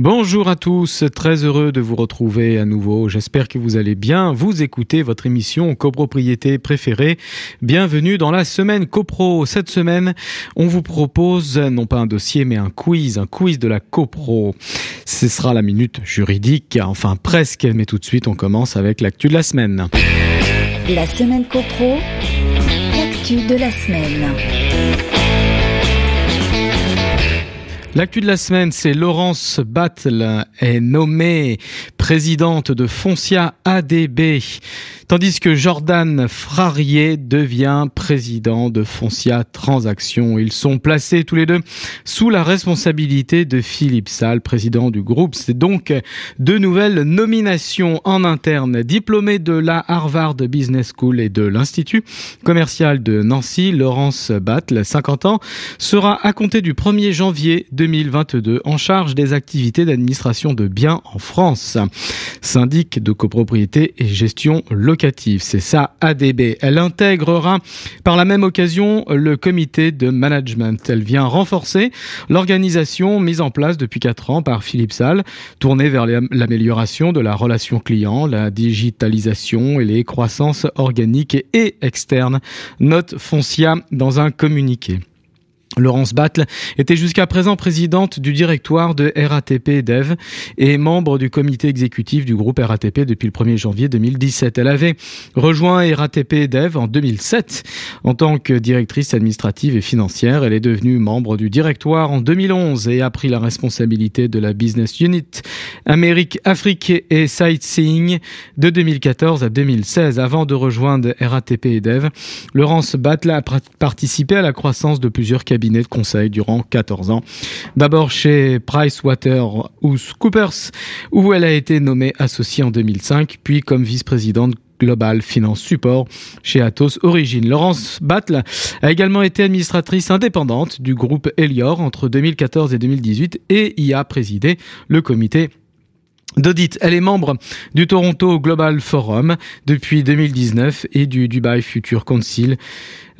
Bonjour à tous, très heureux de vous retrouver à nouveau. J'espère que vous allez bien. Vous écoutez votre émission copropriété préférée. Bienvenue dans la semaine copro. Cette semaine, on vous propose non pas un dossier mais un quiz, un quiz de la copro. Ce sera la minute juridique, enfin presque, mais tout de suite on commence avec l'actu de la semaine. La semaine copro, l'actu de la semaine. L'actu de la semaine, c'est Laurence Battle est nommée présidente de Foncia ADB tandis que Jordan Frarier devient président de Foncia Transactions. Ils sont placés tous les deux sous la responsabilité de Philippe Salle, président du groupe. C'est donc deux nouvelles nominations en interne. Diplômé de la Harvard Business School et de l'Institut commercial de Nancy, Laurence Battle, 50 ans, sera à compter du 1er janvier 2022 en charge des activités d'administration de biens en France. Syndic de copropriété et gestion locale c'est ça ADB. Elle intégrera par la même occasion le comité de management. Elle vient renforcer l'organisation mise en place depuis quatre ans par Philippe Salle, tournée vers l'amélioration de la relation client, la digitalisation et les croissances organiques et externes. Note Foncia dans un communiqué. Laurence Battle était jusqu'à présent présidente du directoire de RATP Dev et membre du comité exécutif du groupe RATP depuis le 1er janvier 2017. Elle avait rejoint RATP Dev en 2007 en tant que directrice administrative et financière. Elle est devenue membre du directoire en 2011 et a pris la responsabilité de la business unit Amérique, Afrique et Sightseeing de 2014 à 2016. Avant de rejoindre RATP Dev, Laurence Battle a participé à la croissance de plusieurs de conseil durant 14 ans. D'abord chez PricewaterhouseCoopers, où elle a été nommée associée en 2005, puis comme vice-présidente Global Finance Support chez Atos Origine. Laurence Battle a également été administratrice indépendante du groupe Elior entre 2014 et 2018 et y a présidé le comité d'audit. Elle est membre du Toronto Global Forum depuis 2019 et du Dubai Future Council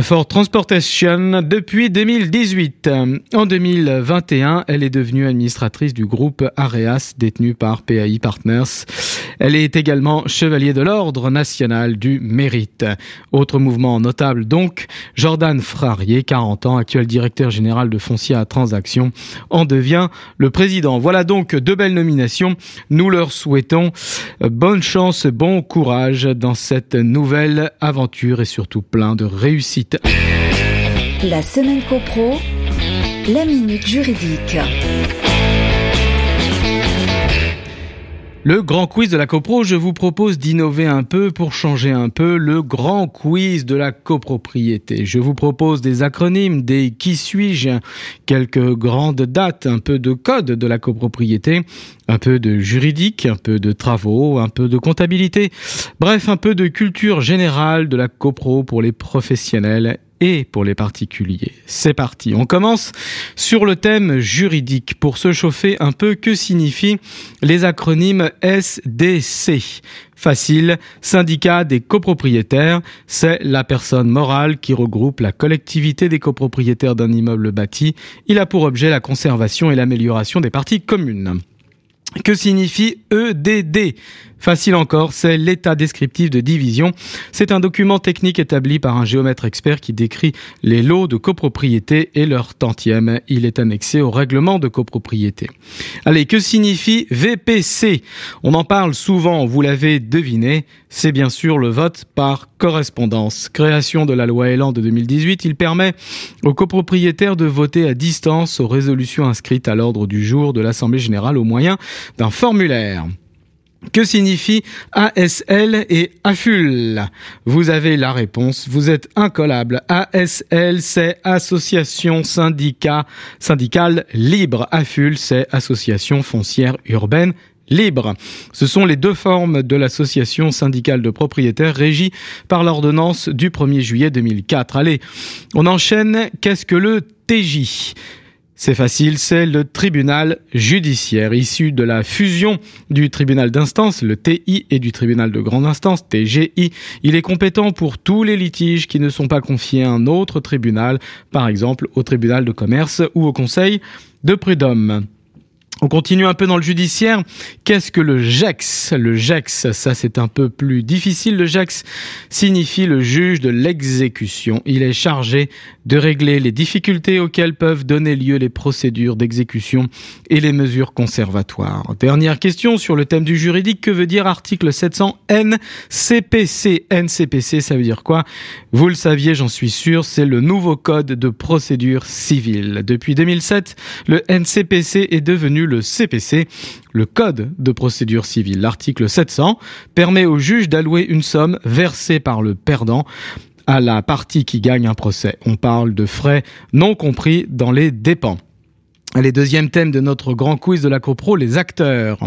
for Transportation depuis 2018. En 2021, elle est devenue administratrice du groupe Areas détenu par PAI Partners. Elle est également chevalier de l'Ordre national du mérite. Autre mouvement notable donc, Jordan Frarier, 40 ans, actuel directeur général de Foncia Transactions, en devient le président. Voilà donc deux belles nominations. Leur souhaitons bonne chance, bon courage dans cette nouvelle aventure et surtout plein de réussite. La semaine copro, la minute juridique. Le grand quiz de la copro, je vous propose d'innover un peu pour changer un peu le grand quiz de la copropriété. Je vous propose des acronymes, des qui suis-je, quelques grandes dates, un peu de code de la copropriété, un peu de juridique, un peu de travaux, un peu de comptabilité, bref, un peu de culture générale de la copro pour les professionnels et pour les particuliers. C'est parti, on commence sur le thème juridique. Pour se chauffer un peu, que signifient les acronymes SDC Facile, syndicat des copropriétaires, c'est la personne morale qui regroupe la collectivité des copropriétaires d'un immeuble bâti. Il a pour objet la conservation et l'amélioration des parties communes. Que signifie EDD Facile encore, c'est l'état descriptif de division. C'est un document technique établi par un géomètre expert qui décrit les lots de copropriété et leur tantième. Il est annexé au règlement de copropriété. Allez, que signifie VPC On en parle souvent, vous l'avez deviné, c'est bien sûr le vote par correspondance. Création de la loi Elan de 2018, il permet aux copropriétaires de voter à distance aux résolutions inscrites à l'ordre du jour de l'Assemblée générale au moyen d'un formulaire. Que signifie ASL et AFUL Vous avez la réponse, vous êtes incollable. ASL, c'est Association Syndicale Libre. AFUL, c'est Association Foncière Urbaine Libre. Ce sont les deux formes de l'association syndicale de propriétaires régie par l'ordonnance du 1er juillet 2004. Allez, on enchaîne. Qu'est-ce que le TJ C'est facile, c'est le tribunal judiciaire issu de la fusion du tribunal d'instance, le TI, et du tribunal de grande instance, TGI. Il est compétent pour tous les litiges qui ne sont pas confiés à un autre tribunal, par exemple au tribunal de commerce ou au conseil de prud'homme. On continue un peu dans le judiciaire. Qu'est-ce que le JEX Le JEX, ça c'est un peu plus difficile. Le JEX signifie le juge de l'exécution. Il est chargé de régler les difficultés auxquelles peuvent donner lieu les procédures d'exécution et les mesures conservatoires. Dernière question sur le thème du juridique. Que veut dire article 700 NCPC NCPC, ça veut dire quoi? Vous le saviez, j'en suis sûr, c'est le nouveau code de procédure civile. Depuis 2007, le NCPC est devenu CPC, le Code de procédure civile. L'article 700 permet au juge d'allouer une somme versée par le perdant à la partie qui gagne un procès. On parle de frais non compris dans les dépenses. Les deuxième thème de notre grand quiz de la CoPro, les acteurs.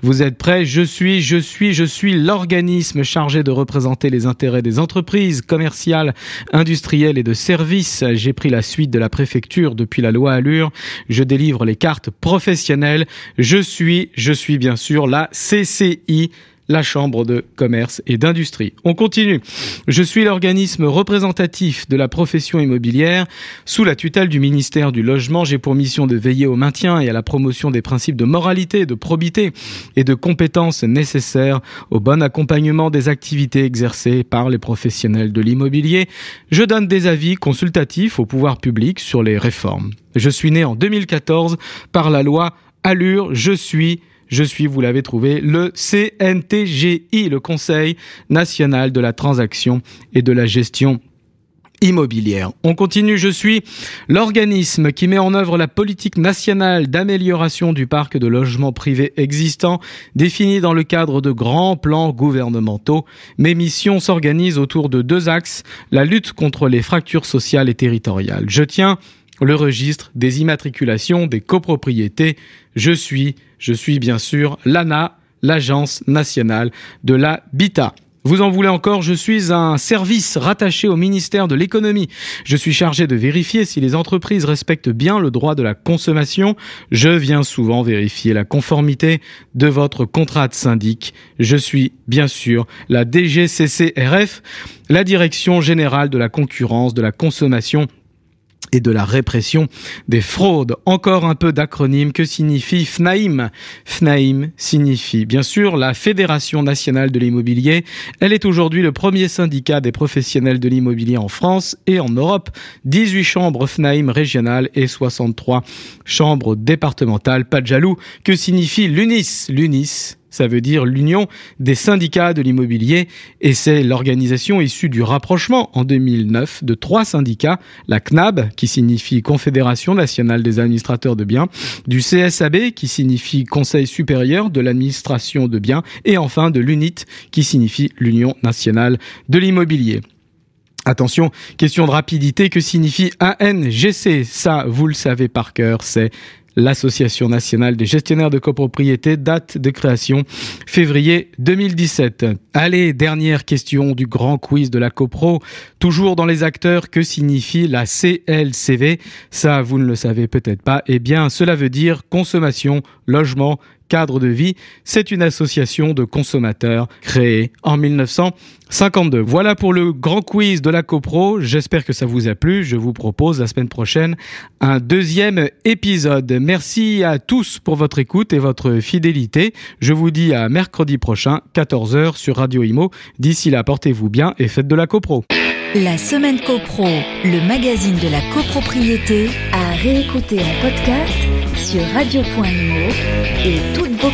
Vous êtes prêts? Je suis, je suis, je suis l'organisme chargé de représenter les intérêts des entreprises commerciales, industrielles et de services. J'ai pris la suite de la préfecture depuis la loi Allure. Je délivre les cartes professionnelles. Je suis, je suis bien sûr la CCI, la Chambre de commerce et d'industrie. On continue. Je suis l'organisme représentatif de la profession immobilière. Sous la tutelle du ministère du Logement, j'ai pour mission de veiller au maintien et à la promotion des principes de moralité, de probité et de compétences nécessaires au bon accompagnement des activités exercées par les professionnels de l'immobilier. Je donne des avis consultatifs au pouvoir public sur les réformes. Je suis né en 2014 par la loi Allure, je suis je suis, vous l'avez trouvé, le CNTGI, le Conseil national de la transaction et de la gestion immobilière. On continue, je suis l'organisme qui met en œuvre la politique nationale d'amélioration du parc de logements privés existants, définie dans le cadre de grands plans gouvernementaux. Mes missions s'organisent autour de deux axes, la lutte contre les fractures sociales et territoriales. Je tiens le registre des immatriculations des copropriétés. Je suis, je suis bien sûr l'ANA, l'Agence nationale de l'habitat. Vous en voulez encore, je suis un service rattaché au ministère de l'économie. Je suis chargé de vérifier si les entreprises respectent bien le droit de la consommation. Je viens souvent vérifier la conformité de votre contrat de syndic. Je suis bien sûr la DGCCRF, la Direction générale de la concurrence, de la consommation et de la répression des fraudes. Encore un peu d'acronyme. Que signifie FNAIM FNAIM signifie bien sûr la Fédération nationale de l'immobilier. Elle est aujourd'hui le premier syndicat des professionnels de l'immobilier en France et en Europe. 18 chambres FNAIM régionales et 63 chambres départementales. Pas de jaloux. Que signifie l'UNIS? L'UNIS ça veut dire l'Union des syndicats de l'immobilier et c'est l'organisation issue du rapprochement en 2009 de trois syndicats, la CNAB qui signifie Confédération nationale des administrateurs de biens, du CSAB qui signifie Conseil supérieur de l'administration de biens et enfin de l'UNIT qui signifie l'Union nationale de l'immobilier. Attention, question de rapidité, que signifie ANGC Ça, vous le savez par cœur, c'est l'Association nationale des gestionnaires de copropriété, date de création février 2017. Allez, dernière question du grand quiz de la copro. Toujours dans les acteurs, que signifie la CLCV Ça, vous ne le savez peut-être pas. Eh bien, cela veut dire consommation, logement, cadre de vie. C'est une association de consommateurs créée en 1952. Voilà pour le grand quiz de la CoPro. J'espère que ça vous a plu. Je vous propose la semaine prochaine un deuxième épisode. Merci à tous pour votre écoute et votre fidélité. Je vous dis à mercredi prochain, 14h sur Radio Imo. D'ici là, portez-vous bien et faites de la CoPro. La semaine CoPro, le magazine de la copropriété, à réécouter en podcast sur radio.imo et toutes vos